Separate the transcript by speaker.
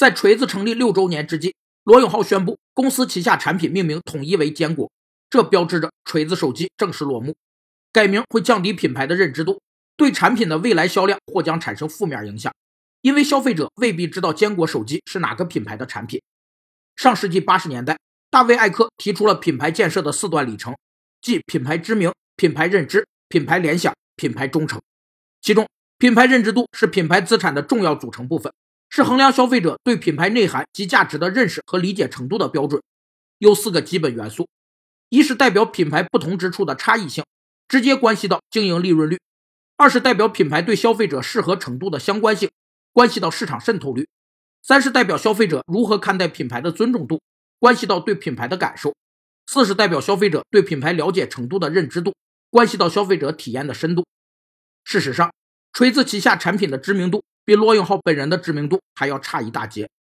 Speaker 1: 在锤子成立六周年之际，罗永浩宣布公司旗下产品命名统一为坚果，这标志着锤子手机正式落幕。改名会降低品牌的认知度，对产品的未来销量或将产生负面影响，因为消费者未必知道坚果手机是哪个品牌的产品。上世纪八十年代，大卫·艾克提出了品牌建设的四段里程，即品牌知名、品牌认知、品牌联想、品牌忠诚。其中，品牌认知度是品牌资产的重要组成部分，是衡量消费者对品牌内涵及价值的认识和理解程度的标准。有四个基本元素：一是代表品牌不同之处的差异性。直接关系到经营利润率，二是代表品牌对消费者适合程度的相关性，关系到市场渗透率；三是代表消费者如何看待品牌的尊重度，关系到对品牌的感受；四是代表消费者对品牌了解程度的认知度，关系到消费者体验的深度。事实上，锤子旗下产品的知名度比罗永浩本人的知名度还要差一大截。